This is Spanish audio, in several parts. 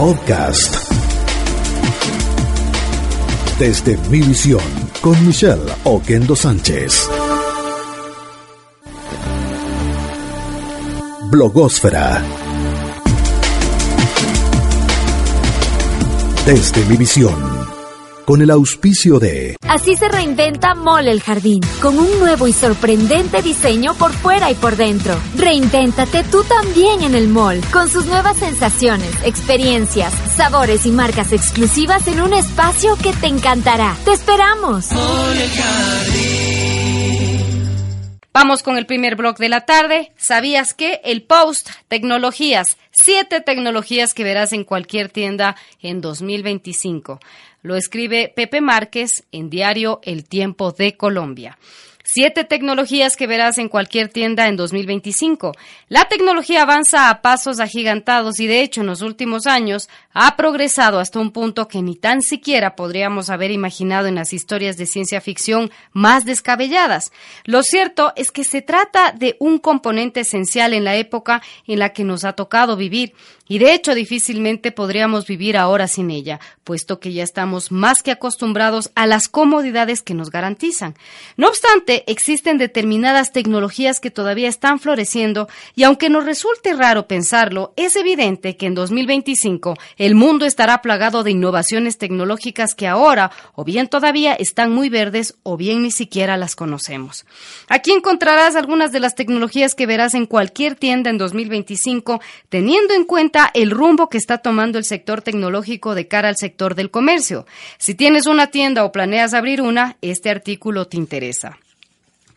Podcast. Desde mi visión con Michelle Oquendo Sánchez. Blogosfera. Desde mi visión con el auspicio de... Así se reinventa Mole el Jardín, con un nuevo y sorprendente diseño por fuera y por dentro. Reinvéntate tú también en el mall, con sus nuevas sensaciones, experiencias, sabores y marcas exclusivas en un espacio que te encantará. ¡Te esperamos! Mole el Jardín. Vamos con el primer blog de la tarde. ¿Sabías que el post tecnologías, siete tecnologías que verás en cualquier tienda en 2025? Lo escribe Pepe Márquez en diario El Tiempo de Colombia. Siete tecnologías que verás en cualquier tienda en 2025. La tecnología avanza a pasos agigantados y de hecho en los últimos años ha progresado hasta un punto que ni tan siquiera podríamos haber imaginado en las historias de ciencia ficción más descabelladas. Lo cierto es que se trata de un componente esencial en la época en la que nos ha tocado vivir y de hecho difícilmente podríamos vivir ahora sin ella, puesto que ya estamos más que acostumbrados a las comodidades que nos garantizan. No obstante, existen determinadas tecnologías que todavía están floreciendo y aunque nos resulte raro pensarlo, es evidente que en 2025 el mundo estará plagado de innovaciones tecnológicas que ahora o bien todavía están muy verdes o bien ni siquiera las conocemos. Aquí encontrarás algunas de las tecnologías que verás en cualquier tienda en 2025, teniendo en cuenta el rumbo que está tomando el sector tecnológico de cara al sector del comercio. Si tienes una tienda o planeas abrir una, este artículo te interesa.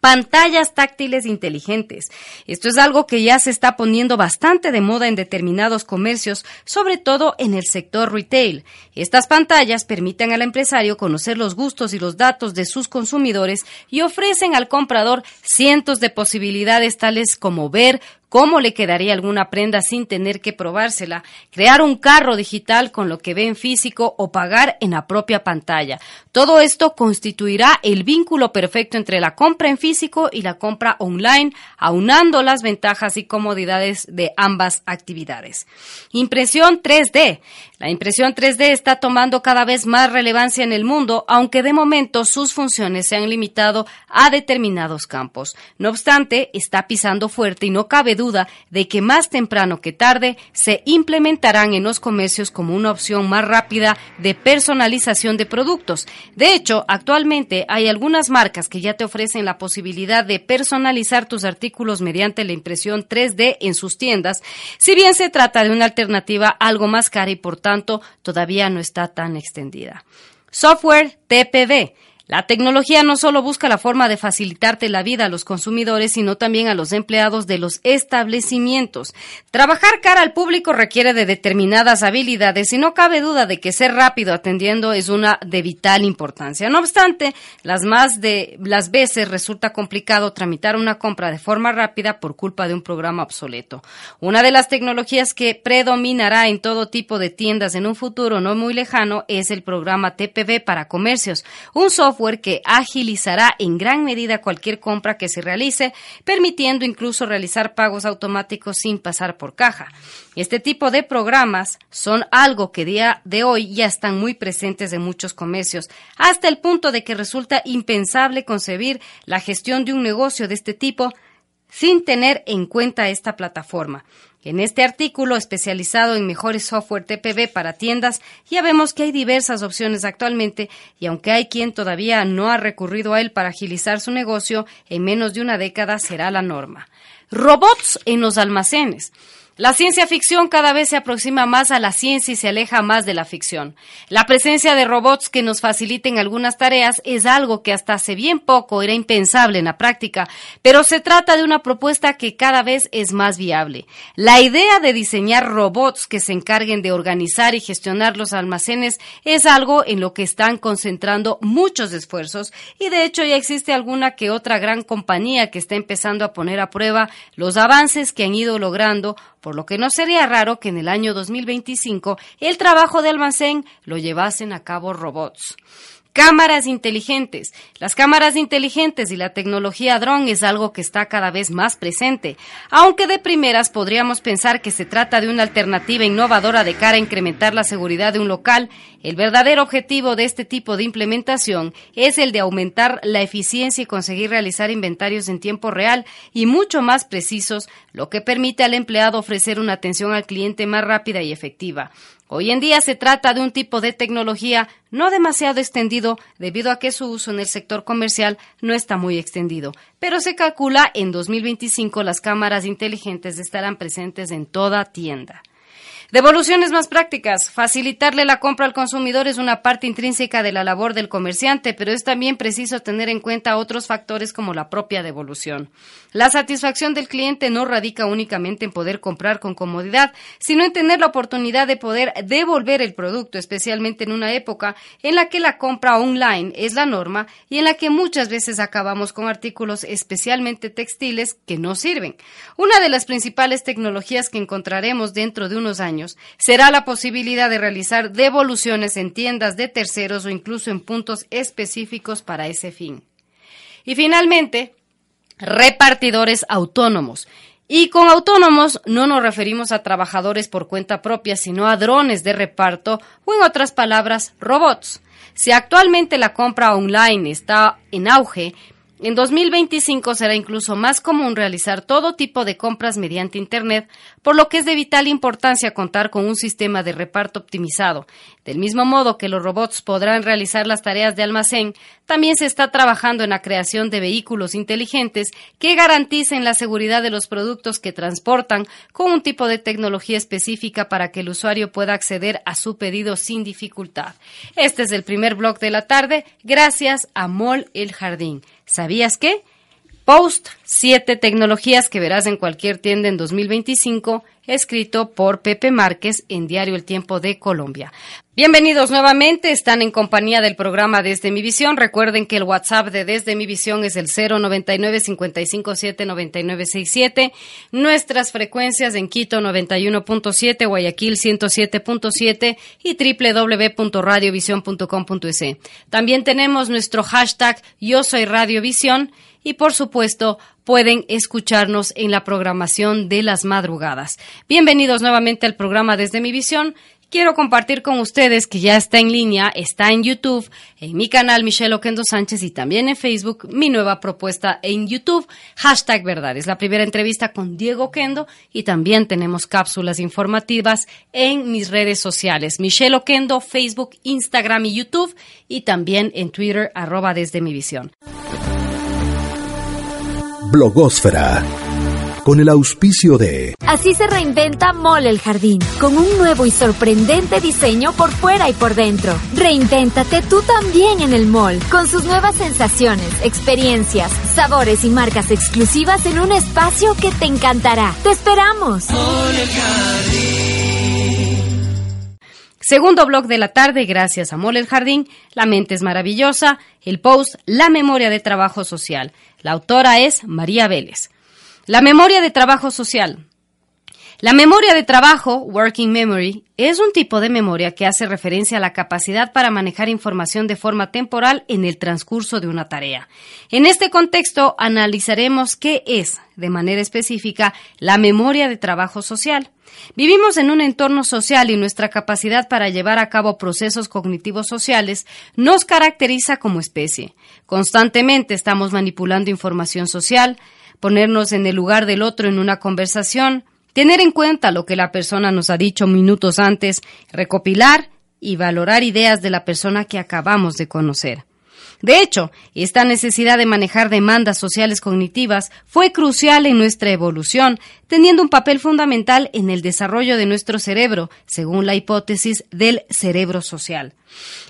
Pantallas táctiles inteligentes. Esto es algo que ya se está poniendo bastante de moda en determinados comercios, sobre todo en el sector retail. Estas pantallas permiten al empresario conocer los gustos y los datos de sus consumidores y ofrecen al comprador cientos de posibilidades tales como ver, cómo le quedaría alguna prenda sin tener que probársela, crear un carro digital con lo que ve en físico o pagar en la propia pantalla. Todo esto constituirá el vínculo perfecto entre la compra en físico y la compra online, aunando las ventajas y comodidades de ambas actividades. Impresión 3D. La impresión 3D está tomando cada vez más relevancia en el mundo, aunque de momento sus funciones se han limitado a determinados campos. No obstante, está pisando fuerte y no cabe duda de que más temprano que tarde se implementarán en los comercios como una opción más rápida de personalización de productos. De hecho, actualmente hay algunas marcas que ya te ofrecen la posibilidad de personalizar tus artículos mediante la impresión 3D en sus tiendas, si bien se trata de una alternativa algo más cara y por tanto todavía no está tan extendida. Software TPV la tecnología no solo busca la forma de facilitarte la vida a los consumidores, sino también a los empleados de los establecimientos. Trabajar cara al público requiere de determinadas habilidades y no cabe duda de que ser rápido atendiendo es una de vital importancia. No obstante, las más de las veces resulta complicado tramitar una compra de forma rápida por culpa de un programa obsoleto. Una de las tecnologías que predominará en todo tipo de tiendas en un futuro no muy lejano es el programa TPV para comercios, un software que agilizará en gran medida cualquier compra que se realice, permitiendo incluso realizar pagos automáticos sin pasar por caja. Este tipo de programas son algo que día de hoy ya están muy presentes en muchos comercios, hasta el punto de que resulta impensable concebir la gestión de un negocio de este tipo sin tener en cuenta esta plataforma. En este artículo especializado en mejores software TPV para tiendas, ya vemos que hay diversas opciones actualmente y aunque hay quien todavía no ha recurrido a él para agilizar su negocio, en menos de una década será la norma. Robots en los almacenes. La ciencia ficción cada vez se aproxima más a la ciencia y se aleja más de la ficción. La presencia de robots que nos faciliten algunas tareas es algo que hasta hace bien poco era impensable en la práctica, pero se trata de una propuesta que cada vez es más viable. La idea de diseñar robots que se encarguen de organizar y gestionar los almacenes es algo en lo que están concentrando muchos esfuerzos y de hecho ya existe alguna que otra gran compañía que está empezando a poner a prueba los avances que han ido logrando lo que no sería raro que en el año 2025 el trabajo de almacén lo llevasen a cabo robots. Cámaras inteligentes. Las cámaras inteligentes y la tecnología drone es algo que está cada vez más presente, aunque de primeras podríamos pensar que se trata de una alternativa innovadora de cara a incrementar la seguridad de un local. El verdadero objetivo de este tipo de implementación es el de aumentar la eficiencia y conseguir realizar inventarios en tiempo real y mucho más precisos, lo que permite al empleado ofrecer una atención al cliente más rápida y efectiva. Hoy en día se trata de un tipo de tecnología no demasiado extendido debido a que su uso en el sector comercial no está muy extendido, pero se calcula en 2025 las cámaras inteligentes estarán presentes en toda tienda. Devoluciones más prácticas. Facilitarle la compra al consumidor es una parte intrínseca de la labor del comerciante, pero es también preciso tener en cuenta otros factores como la propia devolución. La satisfacción del cliente no radica únicamente en poder comprar con comodidad, sino en tener la oportunidad de poder devolver el producto, especialmente en una época en la que la compra online es la norma y en la que muchas veces acabamos con artículos especialmente textiles que no sirven. Una de las principales tecnologías que encontraremos dentro de unos años será la posibilidad de realizar devoluciones en tiendas de terceros o incluso en puntos específicos para ese fin. Y finalmente, repartidores autónomos. Y con autónomos no nos referimos a trabajadores por cuenta propia, sino a drones de reparto o en otras palabras, robots. Si actualmente la compra online está en auge, en 2025 será incluso más común realizar todo tipo de compras mediante Internet, por lo que es de vital importancia contar con un sistema de reparto optimizado. Del mismo modo que los robots podrán realizar las tareas de almacén, también se está trabajando en la creación de vehículos inteligentes que garanticen la seguridad de los productos que transportan con un tipo de tecnología específica para que el usuario pueda acceder a su pedido sin dificultad. Este es el primer blog de la tarde, gracias a Mall El Jardín. ¿Sabías qué? Post, siete tecnologías que verás en cualquier tienda en 2025, escrito por Pepe Márquez en Diario El Tiempo de Colombia. Bienvenidos nuevamente, están en compañía del programa Desde Mi Visión. Recuerden que el WhatsApp de Desde Mi Visión es el 099 557 9967. Nuestras frecuencias en Quito 91.7, Guayaquil 107.7 y www.radiovision.com.es. También tenemos nuestro hashtag Yo Soy Radiovisión y por supuesto pueden escucharnos en la programación de las madrugadas. Bienvenidos nuevamente al programa Desde Mi Visión quiero compartir con ustedes que ya está en línea, está en YouTube, en mi canal Michelle Oquendo Sánchez y también en Facebook, mi nueva propuesta en YouTube, hashtag verdad. Es la primera entrevista con Diego Oquendo y también tenemos cápsulas informativas en mis redes sociales, Michelle Oquendo, Facebook, Instagram y YouTube y también en Twitter, arroba desde mi visión. Blogosfera con el auspicio de... Así se reinventa Mole el Jardín, con un nuevo y sorprendente diseño por fuera y por dentro. Reinvéntate tú también en el mall, con sus nuevas sensaciones, experiencias, sabores y marcas exclusivas en un espacio que te encantará. ¡Te esperamos! Segundo blog de la tarde, gracias a Mole el Jardín, La mente es maravillosa, el post La memoria de trabajo social. La autora es María Vélez. La memoria de trabajo social. La memoria de trabajo, working memory, es un tipo de memoria que hace referencia a la capacidad para manejar información de forma temporal en el transcurso de una tarea. En este contexto, analizaremos qué es, de manera específica, la memoria de trabajo social. Vivimos en un entorno social y nuestra capacidad para llevar a cabo procesos cognitivos sociales nos caracteriza como especie. Constantemente estamos manipulando información social, ponernos en el lugar del otro en una conversación, tener en cuenta lo que la persona nos ha dicho minutos antes, recopilar y valorar ideas de la persona que acabamos de conocer. De hecho, esta necesidad de manejar demandas sociales cognitivas fue crucial en nuestra evolución, teniendo un papel fundamental en el desarrollo de nuestro cerebro, según la hipótesis del cerebro social.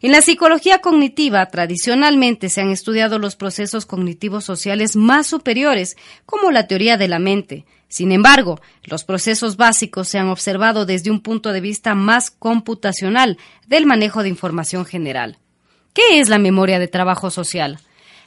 En la psicología cognitiva, tradicionalmente se han estudiado los procesos cognitivos sociales más superiores, como la teoría de la mente. Sin embargo, los procesos básicos se han observado desde un punto de vista más computacional del manejo de información general. ¿Qué es la memoria de trabajo social?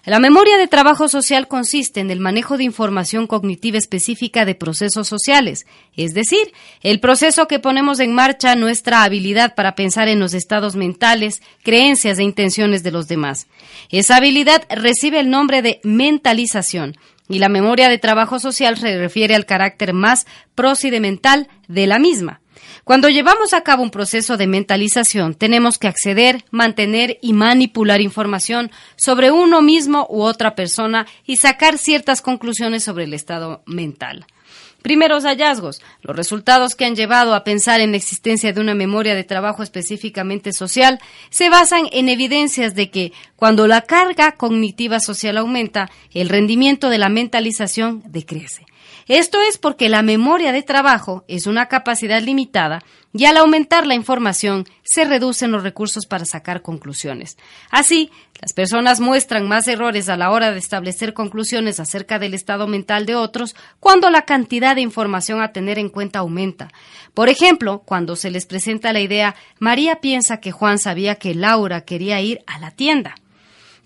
La memoria de trabajo social consiste en el manejo de información cognitiva específica de procesos sociales, es decir, el proceso que ponemos en marcha nuestra habilidad para pensar en los estados mentales, creencias e intenciones de los demás. Esa habilidad recibe el nombre de mentalización y la memoria de trabajo social se refiere al carácter más procedimental de la misma. Cuando llevamos a cabo un proceso de mentalización, tenemos que acceder, mantener y manipular información sobre uno mismo u otra persona y sacar ciertas conclusiones sobre el estado mental. Primeros hallazgos. Los resultados que han llevado a pensar en la existencia de una memoria de trabajo específicamente social se basan en evidencias de que cuando la carga cognitiva social aumenta, el rendimiento de la mentalización decrece. Esto es porque la memoria de trabajo es una capacidad limitada y al aumentar la información se reducen los recursos para sacar conclusiones. Así, las personas muestran más errores a la hora de establecer conclusiones acerca del estado mental de otros cuando la cantidad de información a tener en cuenta aumenta. Por ejemplo, cuando se les presenta la idea, María piensa que Juan sabía que Laura quería ir a la tienda.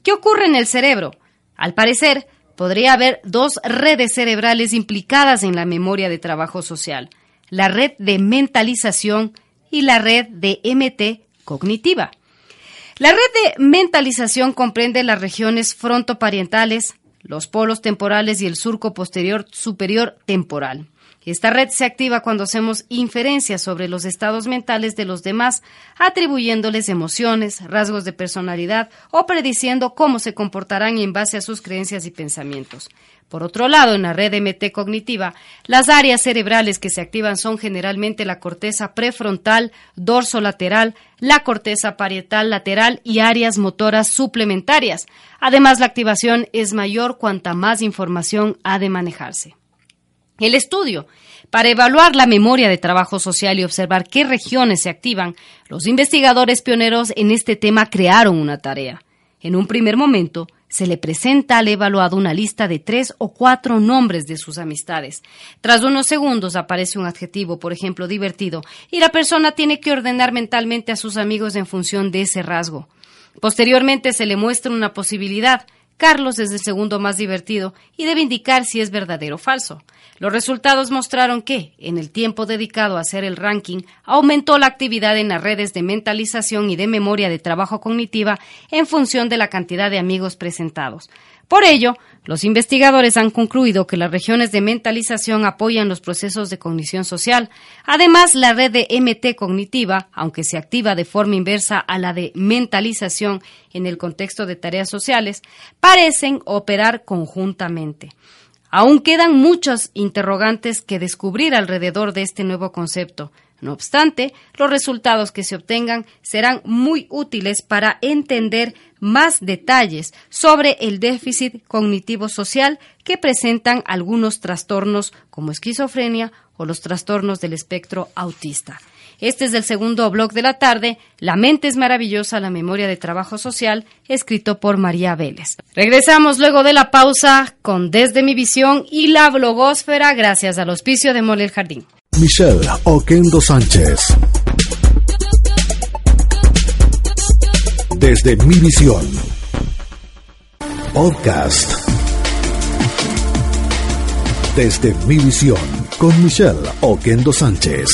¿Qué ocurre en el cerebro? Al parecer, podría haber dos redes cerebrales implicadas en la memoria de trabajo social, la red de mentalización y la red de MT cognitiva. La red de mentalización comprende las regiones frontoparientales, los polos temporales y el surco posterior superior temporal. Esta red se activa cuando hacemos inferencias sobre los estados mentales de los demás, atribuyéndoles emociones, rasgos de personalidad o prediciendo cómo se comportarán en base a sus creencias y pensamientos. Por otro lado, en la red MT cognitiva, las áreas cerebrales que se activan son generalmente la corteza prefrontal, dorso lateral, la corteza parietal lateral y áreas motoras suplementarias. Además, la activación es mayor cuanta más información ha de manejarse. El estudio. Para evaluar la memoria de trabajo social y observar qué regiones se activan, los investigadores pioneros en este tema crearon una tarea. En un primer momento, se le presenta al evaluado una lista de tres o cuatro nombres de sus amistades. Tras unos segundos aparece un adjetivo, por ejemplo, divertido, y la persona tiene que ordenar mentalmente a sus amigos en función de ese rasgo. Posteriormente se le muestra una posibilidad, Carlos es el segundo más divertido y debe indicar si es verdadero o falso. Los resultados mostraron que, en el tiempo dedicado a hacer el ranking, aumentó la actividad en las redes de mentalización y de memoria de trabajo cognitiva en función de la cantidad de amigos presentados. Por ello, los investigadores han concluido que las regiones de mentalización apoyan los procesos de cognición social. Además, la red de MT cognitiva, aunque se activa de forma inversa a la de mentalización en el contexto de tareas sociales, parecen operar conjuntamente. Aún quedan muchos interrogantes que descubrir alrededor de este nuevo concepto. No obstante, los resultados que se obtengan serán muy útiles para entender más detalles sobre el déficit cognitivo social que presentan algunos trastornos como esquizofrenia o los trastornos del espectro autista. Este es el segundo blog de la tarde, La mente es maravillosa, la memoria de trabajo social, escrito por María Vélez. Regresamos luego de la pausa con Desde mi visión y la blogósfera gracias al auspicio de Mole Jardín. Michelle Oquendo Sánchez. Desde mi visión. Podcast. Desde mi visión con Michelle Oquendo Sánchez.